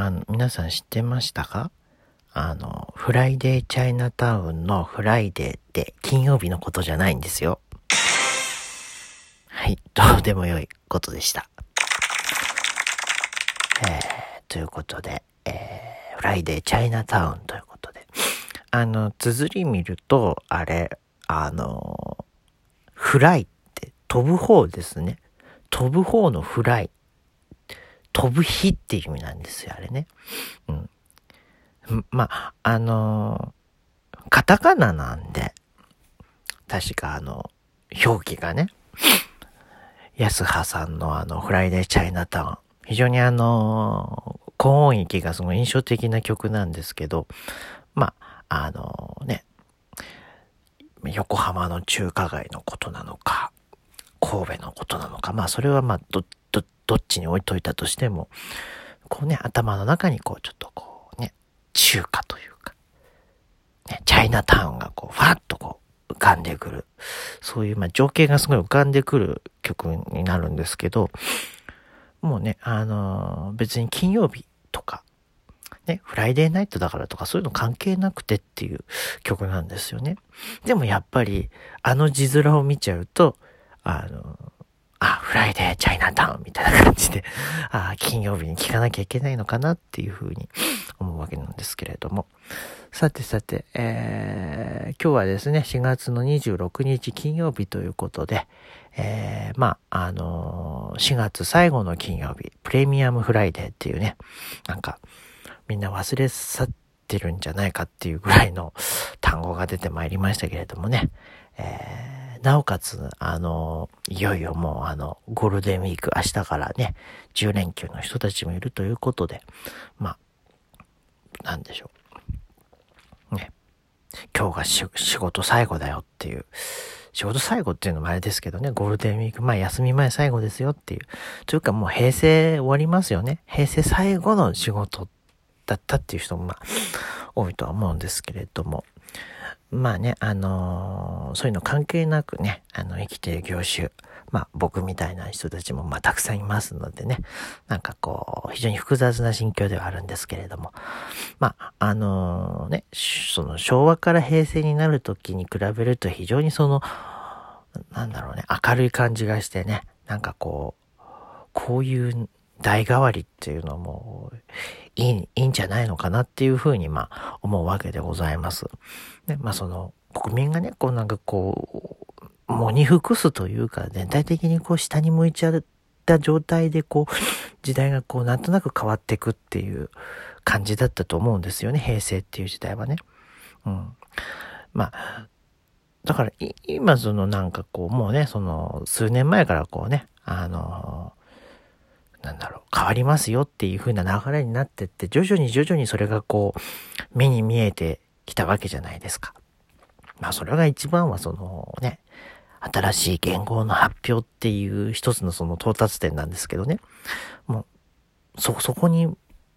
あの、皆さん知ってましたか？あの、フライデーチャイナタウンのフライデーって金曜日のことじゃないんですよ。はい、どうでもよいことでした。えー、ということで、えー、フライデーチャイナタウンということで。あの、綴り見ると、あれ、あの、フライって飛ぶ方ですね。飛ぶ方のフライ。飛ぶ日っていう意味なんですよ、あれね。うん。まあ、あのー、カタカナなんで、確かあの、表記がね、安葉さんのあの、フライデーチャイナタウン。非常にあのー、高音域がすごい印象的な曲なんですけど、まあ、あのー、ね、横浜の中華街のことなのか、神戸のことなのか、まあそれはまあど、ど、どっちに置いといたとしても、こうね、頭の中にこうちょっとこうね、中華というか、ね、チャイナタウンがこう、ファッとこう、浮かんでくる。そういう、まあ情景がすごい浮かんでくる曲になるんですけど、もうね、あのー、別に金曜日とか、ね、フライデーナイトだからとかそういうの関係なくてっていう曲なんですよね。でもやっぱり、あの字面を見ちゃうと、あの、あ、フライデーチャイナタウンみたいな感じで、あ金曜日に聞かなきゃいけないのかなっていうふうに思うわけなんですけれども。さてさて、えー、今日はですね、4月の26日金曜日ということで、えー、まあ、あのー、4月最後の金曜日、プレミアムフライデーっていうね、なんか、みんな忘れ去ってるんじゃないかっていうぐらいの単語が出てまいりましたけれどもね、えーなおかつ、あの、いよいよもうあの、ゴールデンウィーク、明日からね、10連休の人たちもいるということで、まあ、なんでしょう。ね。今日が仕事最後だよっていう、仕事最後っていうのもあれですけどね、ゴールデンウィーク、まあ休み前最後ですよっていう。というかもう平成終わりますよね。平成最後の仕事だったっていう人もまあ、多いとは思うんですけれども。まあね、あのー、そういうの関係なくね、あの、生きてる業種、まあ僕みたいな人たちもまあたくさんいますのでね、なんかこう、非常に複雑な心境ではあるんですけれども、まあ、あのー、ね、その昭和から平成になる時に比べると非常にその、なんだろうね、明るい感じがしてね、なんかこう、こういう代替わりっていうのもいい、いいんじゃないのかなっていうふうにまあ思うわけでございます。ね、まあその国民がね、こうなんかこう、喪に服すというか全体的にこう下に向いちゃった状態でこう時代がこうなんとなく変わっていくっていう感じだったと思うんですよね、平成っていう時代はね。うん。まあ、だから今そのなんかこうもうね、その数年前からこうね、あのなんだろう、変わりますよっていう風な流れになってって、徐々に徐々にそれがこう、目に見えてきたわけじゃないですか。まあそれが一番はそのね、新しい言語の発表っていう一つのその到達点なんですけどね。もう、そ、そこに、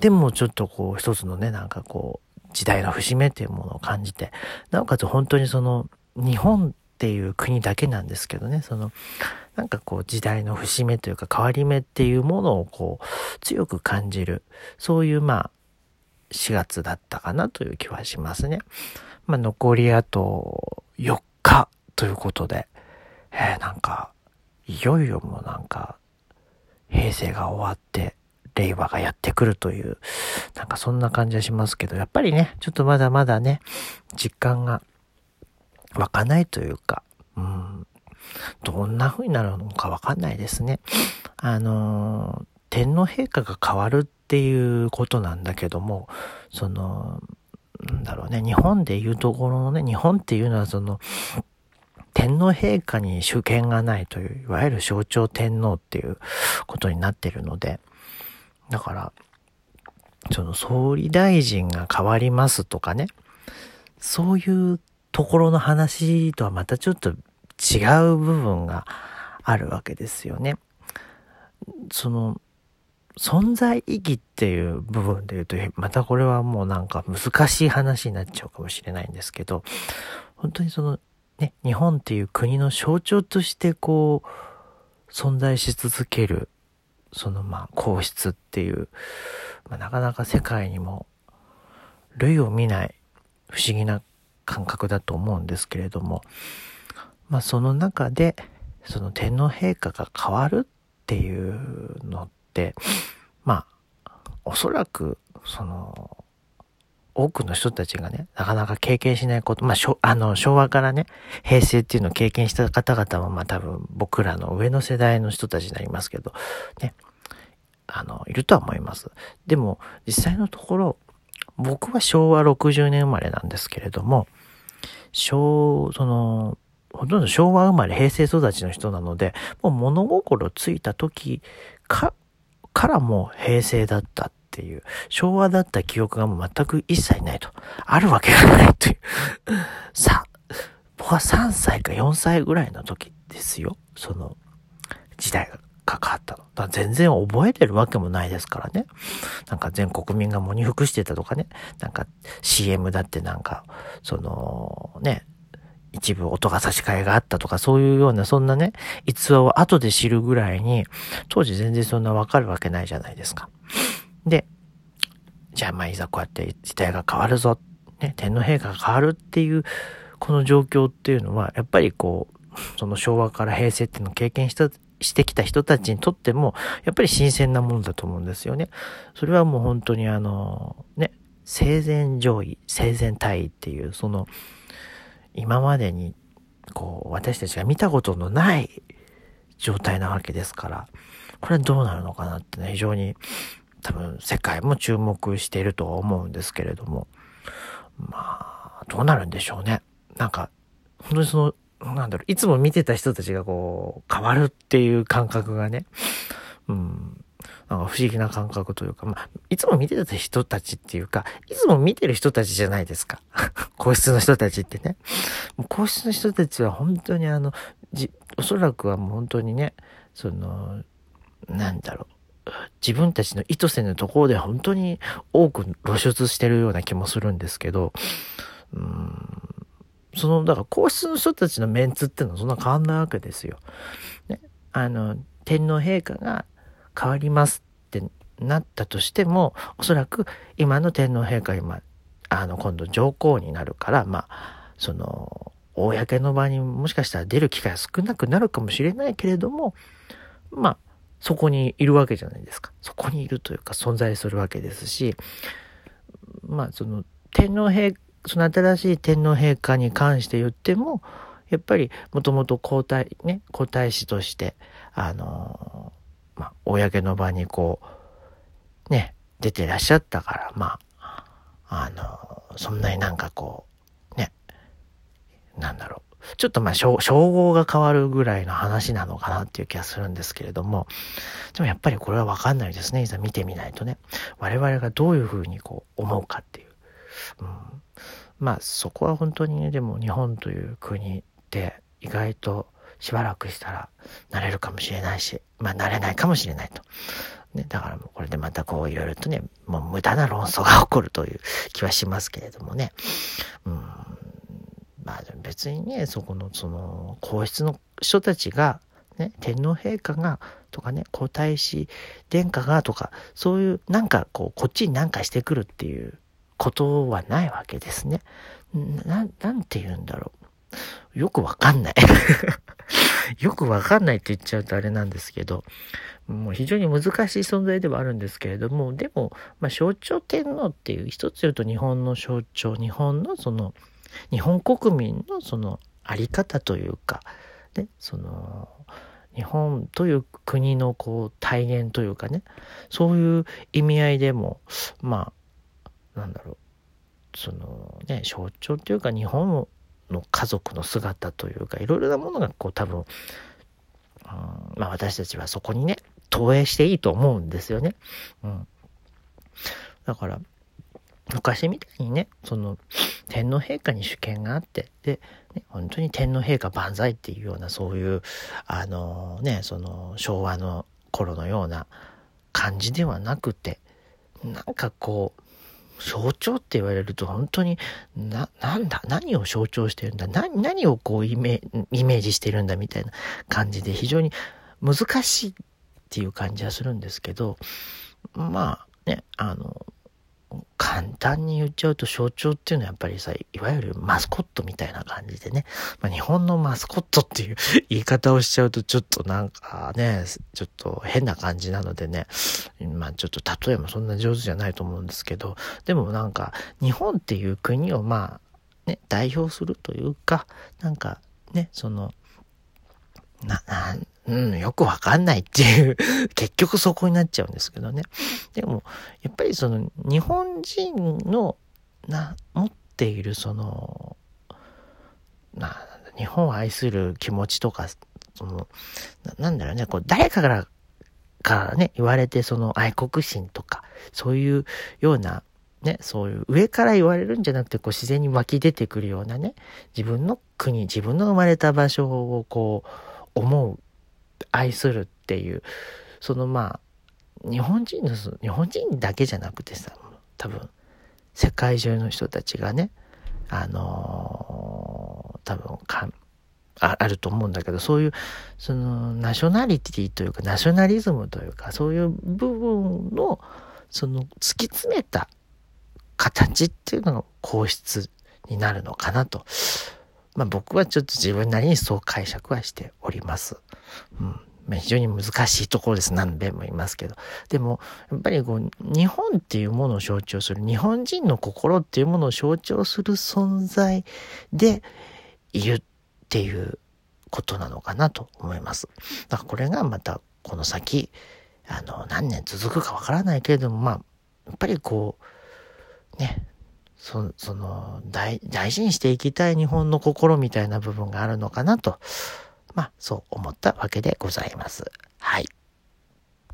でもちょっとこう一つのね、なんかこう、時代の節目っていうものを感じて、なおかつ本当にその、日本っていう国だけなんですけどね、その、なんかこう時代の節目というか変わり目っていうものをこう強く感じる、そういうまあ4月だったかなという気はしますね。まあ残りあと4日ということで、えー、なんかいよいよもうなんか平成が終わって令和がやってくるという、なんかそんな感じはしますけど、やっぱりね、ちょっとまだまだね、実感が湧かないというか、うん、どんな風になるのかわかんないですね。あの、天皇陛下が変わるっていうことなんだけども、その、なんだろうね、日本でいうところのね、日本っていうのはその、天皇陛下に主権がないという、いわゆる象徴天皇っていうことになってるので、だから、その総理大臣が変わりますとかね、そういうところの話とはまたちょっと違う部分があるわけですよね。その、存在意義っていう部分で言うと、またこれはもうなんか難しい話になっちゃうかもしれないんですけど、本当にその、ね、日本っていう国の象徴としてこう、存在し続ける、そのまあ皇室っていうまあ、なかなか世界にも類を見ない不思議な感覚だと思うんですけれども、まあその中で、その天皇陛下が変わるっていうのって、まあ、おそらく、その、多くの人たちがね、なかなか経験しないこと、まあ、あの、昭和からね、平成っていうのを経験した方々は、まあ多分僕らの上の世代の人たちになりますけど、ね、あの、いるとは思います。でも、実際のところ、僕は昭和60年生まれなんですけれども、昭、その、ほとんど昭和生まれ、平成育ちの人なので、もう物心ついた時か、からもう平成だったっていう、昭和だった記憶がもう全く一切ないと。あるわけがないという。さ、僕は3歳か4歳ぐらいの時ですよ。その、時代が。かかったの。だ全然覚えてるわけもないですからね。なんか全国民が喪に服してたとかね。なんか CM だってなんか、その、ね、一部音が差し替えがあったとか、そういうような、そんなね、逸話を後で知るぐらいに、当時全然そんなわかるわけないじゃないですか。で、じゃあまあいざこうやって時代が変わるぞ、ね、天皇陛下が変わるっていう、この状況っていうのは、やっぱりこう、その昭和から平成っていうのを経験したしてきた人たちにとっても、やっぱり新鮮なものだと思うんですよね。それはもう本当にあの、ね、生前上位、生前退位っていう、その、今までに、こう、私たちが見たことのない状態なわけですから、これはどうなるのかなってね、非常に多分世界も注目しているとは思うんですけれども、まあ、どうなるんでしょうね。なんか、本当にその、なんだろう、いつも見てた人たちがこう、変わるっていう感覚がね、うん、なんか不思議な感覚というか、まあ、いつも見てた人たちっていうか、いつも見てる人たちじゃないですか。皇室の人たちってね。もう皇室の人たちは本当にあの、じ、おそらくはもう本当にね、その、なんだろう。自分たちの意図せぬところで本当に多く露出してるような気もするんですけど、うんその、だから皇室の人たちのメンツっていうのはそんな変わんないわけですよ。ね。あの、天皇陛下が変わりますってなったとしても、おそらく今の天皇陛下今、あの、今度上皇になるから、まあ、その、公の場にもしかしたら出る機会が少なくなるかもしれないけれども、まあ、そこにいるわけじゃないですか。そこにいるというか存在するわけですし、まあ、その、天皇陛その新しい天皇陛下に関して言っても、やっぱりもともと皇太、ね、皇太子として、あのー、まあ、公の場にこう、ね、出てらっしゃったから、まあ、あのー、そんなになんかこう、ね、なんだろう。ちょっとまあ、称号が変わるぐらいの話なのかなっていう気がするんですけれども、でもやっぱりこれはわかんないですね。いざ見てみないとね。我々がどういうふうにこう思うかっていう。うん、まあそこは本当にねでも日本という国って意外としばらくしたらなれるかもしれないしまあなれないかもしれないと。ね、だからもうこれでまたこういろいろとねもう無駄な論争が起こるという気はしますけれどもね。うんまあ別にねそこのその皇室の人たちがね、天皇陛下がとかね皇太子殿下がとかそういうなんかこうこっちに何かしてくるっていうことはないわけですね。な、なんて言うんだろう。よくわかんない よくわかんないって言っちゃうとあれなんですけど、もう非常に難しい存在ではあるんですけれども、でも、まあ、象徴天皇っていう一つ言うと日本の象徴、日本のその、日本国民のそのあり方というか、ね、その、日本という国のこう体現というかね、そういう意味合いでも、まあ、なんだろうそのね象徴というか日本の家族の姿というかいろいろなものがこう多分、うん、まあ私たちはそこにね投影していいと思うんですよね。うん、だから昔みたいにねその天皇陛下に主権があってで、ね、本当に天皇陛下万歳っていうようなそういうあのねその昭和の頃のような感じではなくてなんかこう象徴って言われると本当に、な、なんだ何を象徴してるんだ何、何をこうイメイメージしてるんだみたいな感じで非常に難しいっていう感じはするんですけど、まあ、ね、あの、簡単に言っちゃうと象徴っていうのはやっぱりさ、いわゆるマスコットみたいな感じでね、まあ、日本のマスコットっていう 言い方をしちゃうとちょっとなんかね、ちょっと変な感じなのでね、まあちょっと例えもそんな上手じゃないと思うんですけど、でもなんか日本っていう国をまあね、代表するというか、なんかね、その、な、な、うん、よくわかんないっていう 結局そこになっちゃうんですけどね。でも、やっぱりその、日本人の、な、持っているその、な、日本を愛する気持ちとか、その、ななんだろうね、こう、誰かから、からね、言われて、その愛国心とか、そういうような、ね、そういう上から言われるんじゃなくて、こう自然に湧き出てくるようなね、自分の国、自分の生まれた場所をこう、思う愛するっていう、そのまあ、日本人の、日本人だけじゃなくてさ、多分、世界中の人たちがね、あのー、多分かあ、あると思うんだけど、そういう、その、ナショナリティというか、ナショナリズムというか、そういう部分の、その、突き詰めた形っていうのが皇室になるのかなと。まあ僕はちょっと自分なりにそう解釈はしております。うん。まあ、非常に難しいところです。何べんも言いますけど。でも、やっぱりこう、日本っていうものを象徴する、日本人の心っていうものを象徴する存在でいるっていうことなのかなと思います。だからこれがまたこの先、あの、何年続くかわからないけれども、まあ、やっぱりこう、ね、そその大、大事にしていきたい日本の心みたいな部分があるのかなと、まあ、そう思ったわけでございます。はい。